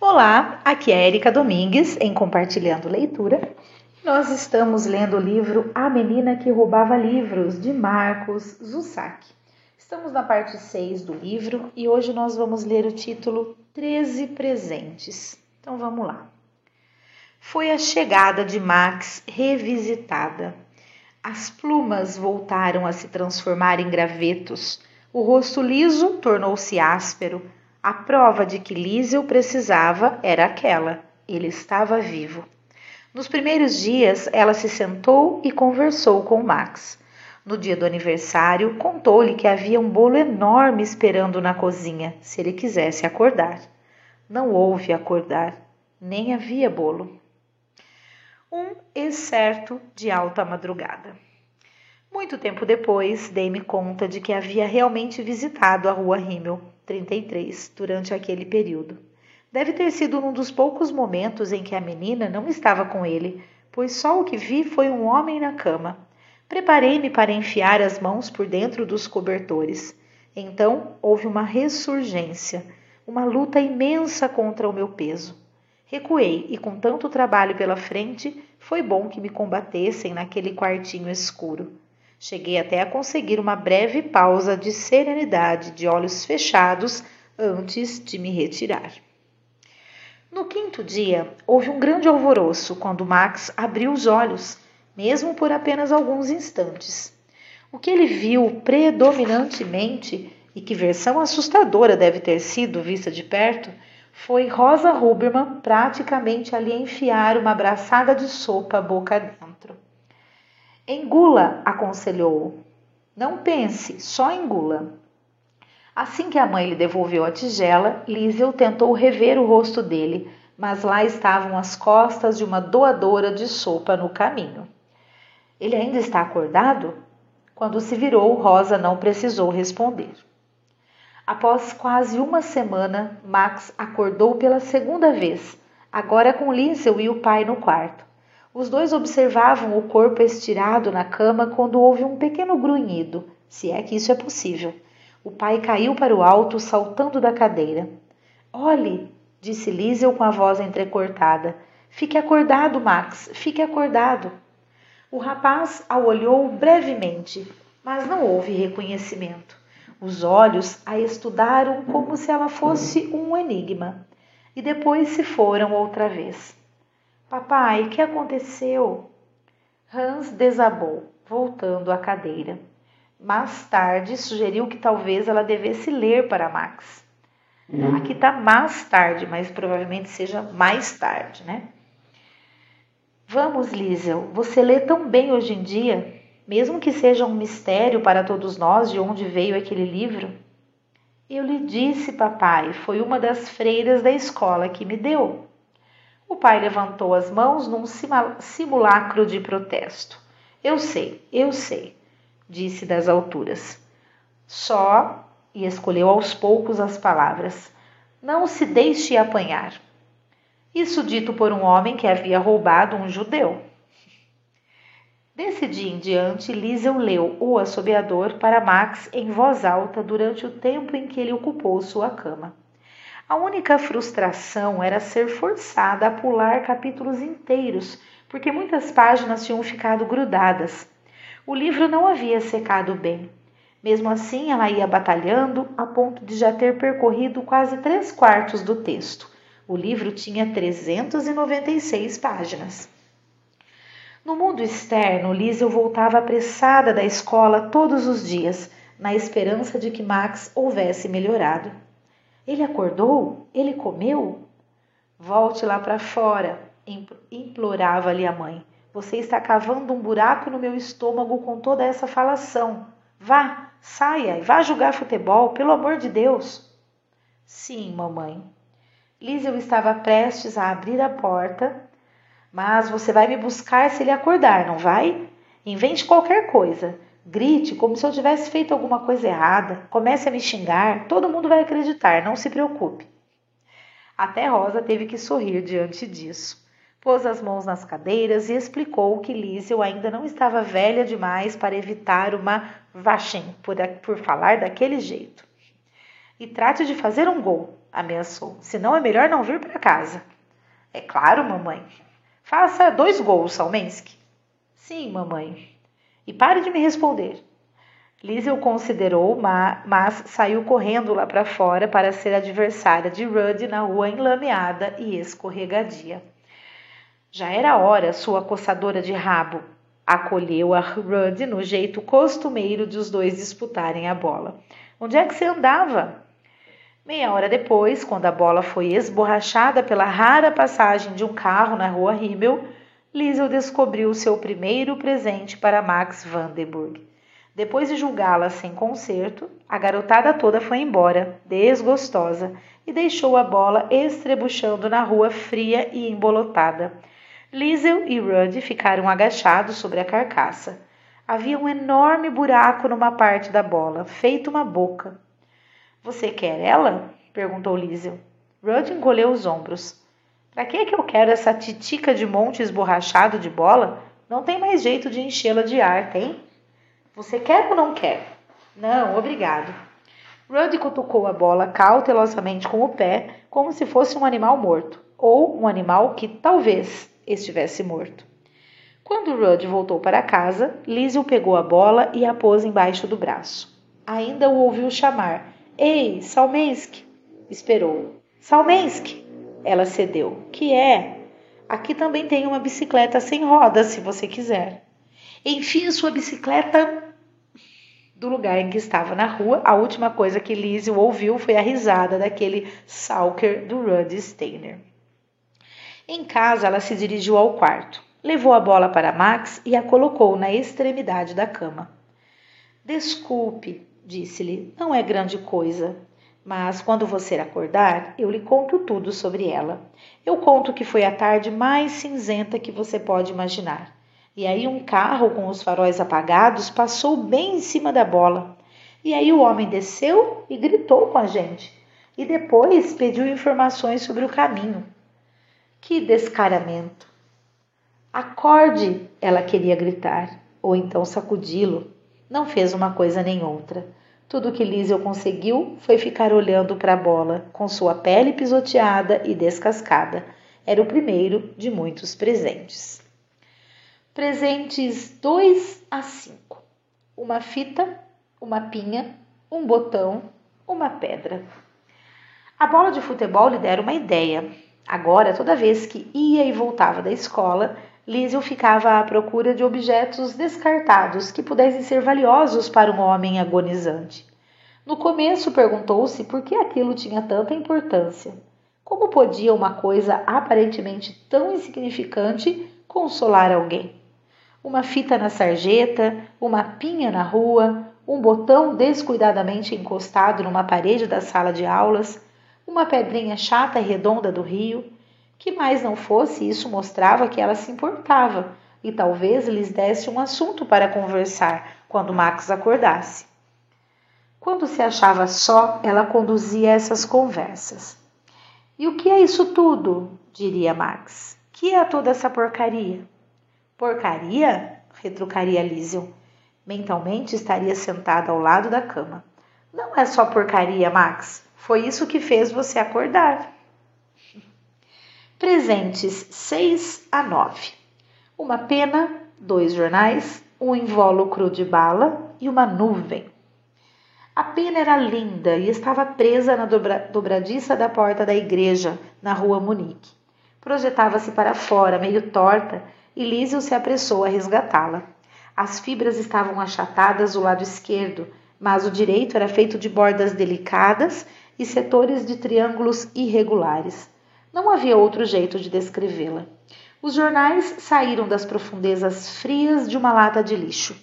Olá, aqui é Erika Domingues em Compartilhando Leitura. Nós estamos lendo o livro A Menina que Roubava Livros, de Marcos Zussac. Estamos na parte 6 do livro e hoje nós vamos ler o título 13 Presentes. Então vamos lá. Foi a chegada de Max revisitada. As plumas voltaram a se transformar em gravetos. O rosto liso tornou-se áspero a prova de que Lísio precisava era aquela: ele estava vivo. Nos primeiros dias, ela se sentou e conversou com Max. No dia do aniversário, contou-lhe que havia um bolo enorme esperando na cozinha, se ele quisesse acordar. Não houve acordar, nem havia bolo. Um excerto de alta madrugada. Muito tempo depois, dei-me conta de que havia realmente visitado a rua Rimmel 33 durante aquele período. Deve ter sido um dos poucos momentos em que a menina não estava com ele, pois só o que vi foi um homem na cama. Preparei-me para enfiar as mãos por dentro dos cobertores. Então houve uma ressurgência, uma luta imensa contra o meu peso. Recuei e, com tanto trabalho pela frente, foi bom que me combatessem naquele quartinho escuro. Cheguei até a conseguir uma breve pausa de serenidade, de olhos fechados, antes de me retirar. No quinto dia, houve um grande alvoroço quando Max abriu os olhos, mesmo por apenas alguns instantes. O que ele viu predominantemente, e que versão assustadora deve ter sido vista de perto, foi Rosa Huberman praticamente ali enfiar uma abraçada de sopa boca dentro. Engula, aconselhou. Não pense, só engula. Assim que a mãe lhe devolveu a tigela, Liesel tentou rever o rosto dele, mas lá estavam as costas de uma doadora de sopa no caminho. Ele ainda está acordado? Quando se virou, Rosa não precisou responder. Após quase uma semana, Max acordou pela segunda vez, agora com Liesel e o pai no quarto. Os dois observavam o corpo estirado na cama quando houve um pequeno grunhido, se é que isso é possível. O pai caiu para o alto, saltando da cadeira. Olhe, disse Liesel com a voz entrecortada. Fique acordado, Max, fique acordado. O rapaz a olhou brevemente, mas não houve reconhecimento. Os olhos a estudaram como se ela fosse um enigma, e depois se foram outra vez. Papai, o que aconteceu? Hans desabou, voltando à cadeira. Mais tarde, sugeriu que talvez ela devesse ler para Max. Hum. Aqui está mais tarde, mas provavelmente seja mais tarde, né? Vamos, Liesel, você lê tão bem hoje em dia, mesmo que seja um mistério para todos nós de onde veio aquele livro. Eu lhe disse, papai, foi uma das freiras da escola que me deu. O pai levantou as mãos num simulacro de protesto. Eu sei, eu sei, disse das alturas. Só, e escolheu aos poucos as palavras, não se deixe apanhar. Isso dito por um homem que havia roubado um judeu. Desse dia em diante, Liesel leu O Assobiador para Max em voz alta durante o tempo em que ele ocupou sua cama. A única frustração era ser forçada a pular capítulos inteiros, porque muitas páginas tinham ficado grudadas. O livro não havia secado bem. Mesmo assim, ela ia batalhando a ponto de já ter percorrido quase três quartos do texto. O livro tinha 396 páginas. No mundo externo, Liesel voltava apressada da escola todos os dias, na esperança de que Max houvesse melhorado. Ele acordou? Ele comeu? Volte lá para fora, implorava-lhe a mãe. Você está cavando um buraco no meu estômago com toda essa falação. Vá, saia e vá jogar futebol, pelo amor de Deus. Sim, mamãe. Liesel estava prestes a abrir a porta, mas você vai me buscar se ele acordar, não vai? Invente qualquer coisa. Grite como se eu tivesse feito alguma coisa errada. Comece a me xingar. Todo mundo vai acreditar, não se preocupe. Até Rosa teve que sorrir diante disso. Pôs as mãos nas cadeiras e explicou que Lísio ainda não estava velha demais para evitar uma vachem por, por falar daquele jeito. E trate de fazer um gol. ameaçou. Senão é melhor não vir para casa. É claro, mamãe. Faça dois gols, Salmensky. Sim, mamãe. E pare de me responder. Liesel considerou, mas saiu correndo lá para fora para ser adversária de Rudd na rua enlameada e escorregadia. Já era hora, sua coçadora de rabo. Acolheu a Rudd no jeito costumeiro de os dois disputarem a bola. Onde é que você andava? Meia hora depois, quando a bola foi esborrachada pela rara passagem de um carro na rua Himmel, Liesel descobriu seu primeiro presente para Max Vandenburg. Depois de julgá-la sem conserto, a garotada toda foi embora, desgostosa, e deixou a bola estrebuchando na rua fria e embolotada. Liesel e Rudd ficaram agachados sobre a carcaça. Havia um enorme buraco numa parte da bola, feito uma boca. Você quer ela? perguntou Liesel. Rudd encolheu os ombros. Para que é que eu quero essa titica de monte esborrachado de bola? Não tem mais jeito de enchê-la de ar, tem? Você quer ou não quer? Não, obrigado. Rudd cutucou a bola cautelosamente com o pé, como se fosse um animal morto, ou um animal que talvez estivesse morto. Quando Rudd voltou para casa, Liesel pegou a bola e a pôs embaixo do braço. Ainda o ouviu chamar, Ei, Salmensky! Esperou. Salmensky! Ela cedeu. Que é? Aqui também tem uma bicicleta sem rodas, se você quiser. Enfim, sua bicicleta do lugar em que estava na rua. A última coisa que Lizzie ouviu foi a risada daquele Salker do Rudd Steiner. Em casa, ela se dirigiu ao quarto, levou a bola para Max e a colocou na extremidade da cama. Desculpe, disse-lhe, não é grande coisa. Mas quando você acordar, eu lhe conto tudo sobre ela. Eu conto que foi a tarde mais cinzenta que você pode imaginar. E aí um carro com os faróis apagados passou bem em cima da bola. E aí o homem desceu e gritou com a gente. E depois pediu informações sobre o caminho. Que descaramento! Acorde! Ela queria gritar, ou então sacudi-lo. Não fez uma coisa nem outra. Tudo que Liesel conseguiu foi ficar olhando para a bola, com sua pele pisoteada e descascada. Era o primeiro de muitos presentes. Presentes 2 a 5. Uma fita, uma pinha, um botão, uma pedra. A bola de futebol lhe dera uma ideia. Agora, toda vez que ia e voltava da escola, Liesel ficava à procura de objetos descartados que pudessem ser valiosos para um homem agonizante. No começo perguntou-se por que aquilo tinha tanta importância. Como podia uma coisa aparentemente tão insignificante consolar alguém? Uma fita na sarjeta, uma pinha na rua, um botão descuidadamente encostado numa parede da sala de aulas, uma pedrinha chata e redonda do rio, que mais não fosse, isso mostrava que ela se importava e talvez lhes desse um assunto para conversar quando Max acordasse. Quando se achava só, ela conduzia essas conversas. E o que é isso tudo? diria Max. Que é toda essa porcaria? Porcaria? retrucaria Lísio. Mentalmente estaria sentada ao lado da cama. Não é só porcaria, Max. Foi isso que fez você acordar. Presentes 6 a 9. Uma pena, dois jornais, um invólucro de bala e uma nuvem. A pena era linda e estava presa na dobra, dobradiça da porta da igreja, na rua Munique. Projetava-se para fora, meio torta, e Lísio se apressou a resgatá-la. As fibras estavam achatadas do lado esquerdo, mas o direito era feito de bordas delicadas e setores de triângulos irregulares. Não havia outro jeito de descrevê-la. Os jornais saíram das profundezas frias de uma lata de lixo.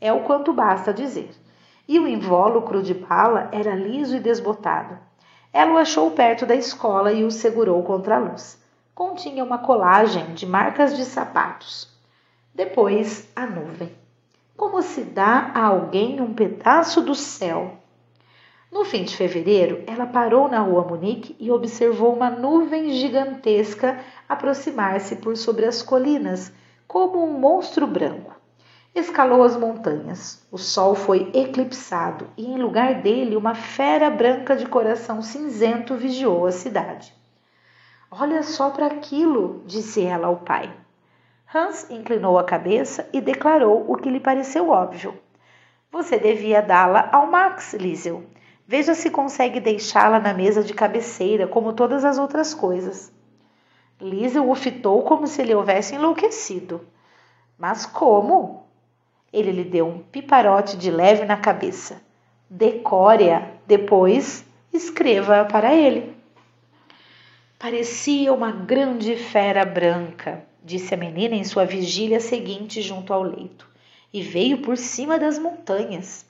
É o quanto basta dizer. E o invólucro de bala era liso e desbotado. Ela o achou perto da escola e o segurou contra a luz. Continha uma colagem de marcas de sapatos. Depois, a nuvem. Como se dá a alguém um pedaço do céu no fim de fevereiro, ela parou na rua Munique e observou uma nuvem gigantesca aproximar-se por sobre as colinas, como um monstro branco. Escalou as montanhas. O sol foi eclipsado e, em lugar dele, uma fera branca de coração cinzento vigiou a cidade. Olha só para aquilo, disse ela ao pai. Hans inclinou a cabeça e declarou o que lhe pareceu óbvio. Você devia dá-la ao Max, Liesel. Veja se consegue deixá-la na mesa de cabeceira, como todas as outras coisas. Liesel o fitou como se ele houvesse enlouquecido. Mas como? Ele lhe deu um piparote de leve na cabeça. Decore-a, depois escreva para ele. Parecia uma grande fera branca, disse a menina em sua vigília seguinte junto ao leito, e veio por cima das montanhas.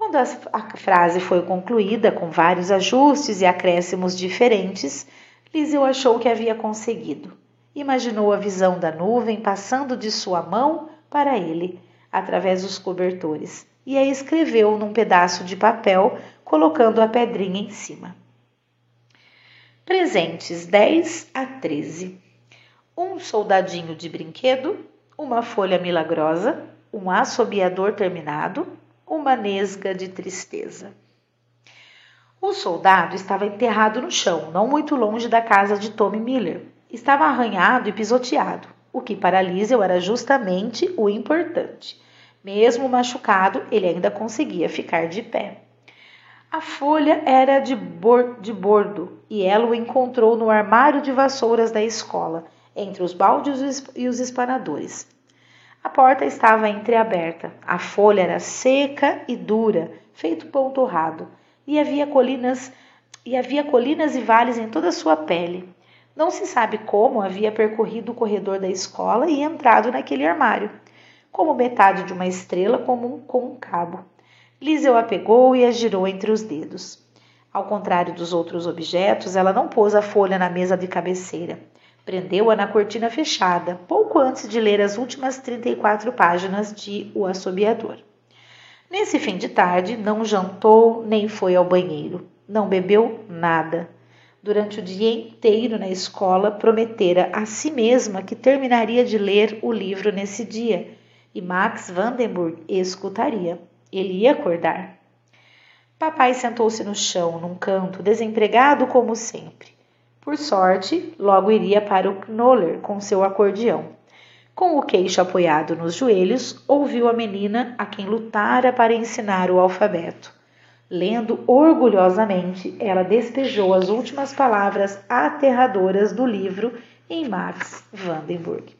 Quando a, frase foi concluída, com vários ajustes e acréscimos diferentes, Liseu achou que havia conseguido. Imaginou a visão da nuvem passando de sua mão para ele, através dos cobertores e a escreveu num pedaço de papel, colocando a pedrinha em cima. Presentes 10 a 13. Um soldadinho de brinquedo, uma folha milagrosa, um assobiador terminado, uma nesga de tristeza. O soldado estava enterrado no chão, não muito longe da casa de Tommy Miller. Estava arranhado e pisoteado o que para Liesel era justamente o importante. Mesmo machucado, ele ainda conseguia ficar de pé. A folha era de, bor de bordo e ela o encontrou no armário de vassouras da escola, entre os baldes e os espanadores. A porta estava entreaberta. A folha era seca e dura, feito pão torrado, e havia colinas e havia colinas e vales em toda a sua pele. Não se sabe como havia percorrido o corredor da escola e entrado naquele armário, como metade de uma estrela comum com um cabo. Liesel a pegou e a girou entre os dedos. Ao contrário dos outros objetos, ela não pôs a folha na mesa de cabeceira. Prendeu-a na cortina fechada, pouco antes de ler as últimas 34 páginas de O Assobiador. Nesse fim de tarde, não jantou nem foi ao banheiro. Não bebeu nada durante o dia inteiro na escola, prometera a si mesma que terminaria de ler o livro nesse dia e Max Vandenburg escutaria. Ele ia acordar. Papai sentou-se no chão, num canto, desempregado como sempre. Por sorte, logo iria para o Knoller com seu acordeão. Com o queixo apoiado nos joelhos, ouviu a menina a quem lutara para ensinar o alfabeto. Lendo orgulhosamente, ela despejou as últimas palavras aterradoras do livro em Max Vandenburg.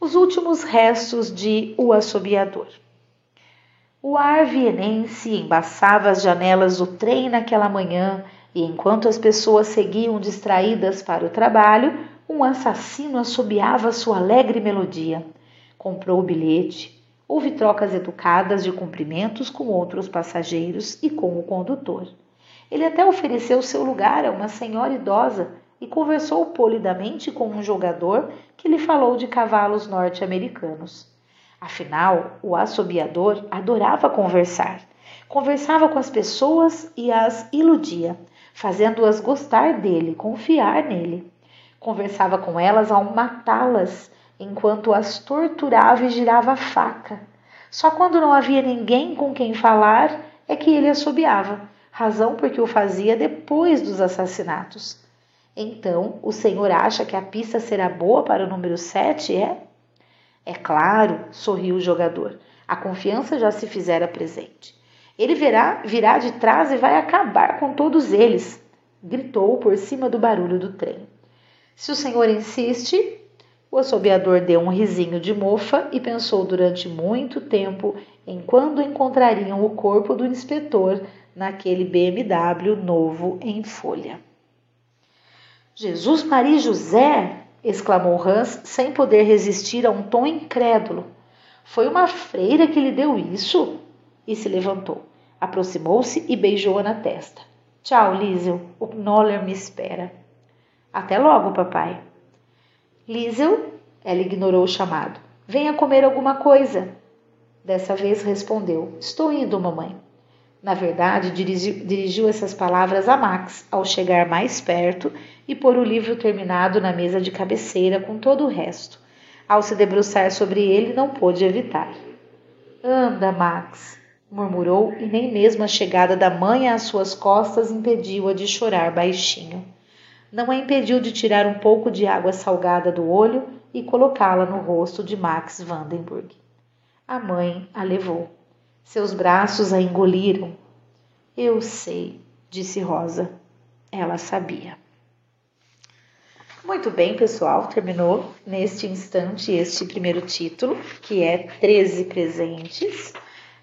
Os últimos restos de O Assobiador. O ar vienense embaçava as janelas do trem naquela manhã e enquanto as pessoas seguiam distraídas para o trabalho, um assassino assobiava sua alegre melodia. Comprou o bilhete, Houve trocas educadas de cumprimentos com outros passageiros e com o condutor. Ele até ofereceu seu lugar a uma senhora idosa e conversou polidamente com um jogador que lhe falou de cavalos norte-americanos. Afinal, o assobiador adorava conversar. Conversava com as pessoas e as iludia, fazendo-as gostar dele, confiar nele. Conversava com elas ao matá-las enquanto as torturava e girava a faca. Só quando não havia ninguém com quem falar é que ele assobiava, razão porque o fazia depois dos assassinatos. Então, o senhor acha que a pista será boa para o número 7, é? É claro, sorriu o jogador. A confiança já se fizera presente. Ele verá, virá de trás e vai acabar com todos eles, gritou por cima do barulho do trem. Se o senhor insiste, o assobiador deu um risinho de mofa e pensou durante muito tempo em quando encontrariam o corpo do inspetor naquele BMW novo em folha. Jesus Maria José! exclamou Hans, sem poder resistir a um tom incrédulo. Foi uma freira que lhe deu isso? E se levantou. Aproximou-se e beijou-a na testa. Tchau, Liesel. O Knoller me espera. Até logo, papai. Liesel, ela ignorou o chamado. Venha comer alguma coisa. Dessa vez respondeu: Estou indo, mamãe. Na verdade, dirigiu, dirigiu essas palavras a Max ao chegar mais perto e pôr o livro terminado na mesa de cabeceira com todo o resto. Ao se debruçar sobre ele, não pôde evitar. Anda, Max, murmurou, e nem mesmo a chegada da mãe às suas costas impediu-a de chorar baixinho. Não a impediu de tirar um pouco de água salgada do olho e colocá-la no rosto de Max Vandenberg. A mãe a levou. Seus braços a engoliram. Eu sei, disse Rosa. Ela sabia. Muito bem, pessoal, terminou neste instante este primeiro título, que é 13 presentes.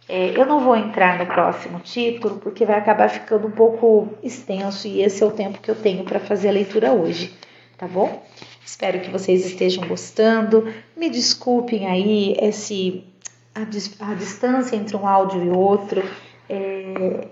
É, eu não vou entrar no próximo título porque vai acabar ficando um pouco extenso e esse é o tempo que eu tenho para fazer a leitura hoje, tá bom? Espero que vocês estejam gostando. Me desculpem aí esse a, a distância entre um áudio e outro. É,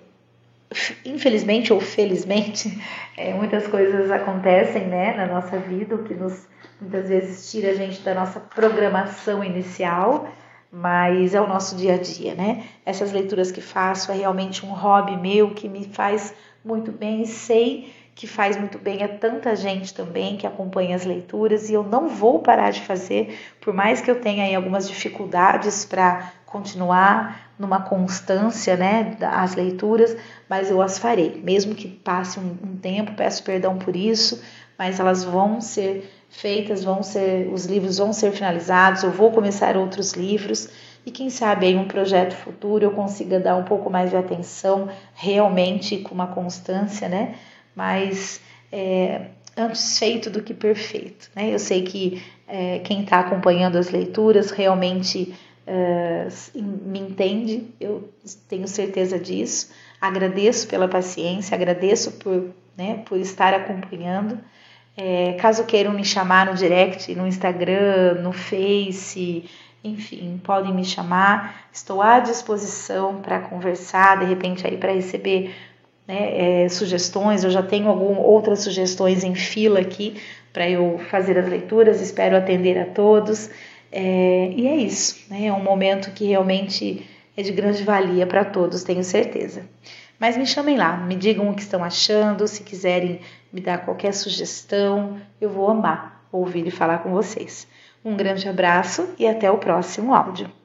infelizmente ou felizmente, é, muitas coisas acontecem né, na nossa vida, o que nos muitas vezes tira a gente da nossa programação inicial mas é o nosso dia a dia, né? Essas leituras que faço é realmente um hobby meu que me faz muito bem e sei que faz muito bem a tanta gente também que acompanha as leituras e eu não vou parar de fazer, por mais que eu tenha aí algumas dificuldades para continuar numa constância, né, as leituras, mas eu as farei, mesmo que passe um, um tempo, peço perdão por isso, mas elas vão ser feitas, vão ser, os livros vão ser finalizados, eu vou começar outros livros e quem sabe em um projeto futuro eu consiga dar um pouco mais de atenção realmente com uma constância, né? Mas é, antes feito do que perfeito, né? Eu sei que é, quem está acompanhando as leituras realmente é, me entende, eu tenho certeza disso. Agradeço pela paciência, agradeço por, né, por estar acompanhando. É, caso queiram me chamar no direct, no Instagram, no Face, enfim, podem me chamar. Estou à disposição para conversar, de repente aí para receber né, é, sugestões. Eu já tenho algumas outras sugestões em fila aqui para eu fazer as leituras. Espero atender a todos. É, e é isso. Né, é um momento que realmente é de grande valia para todos, tenho certeza. Mas me chamem lá, me digam o que estão achando, se quiserem me dar qualquer sugestão, eu vou amar ouvir e falar com vocês. Um grande abraço e até o próximo áudio.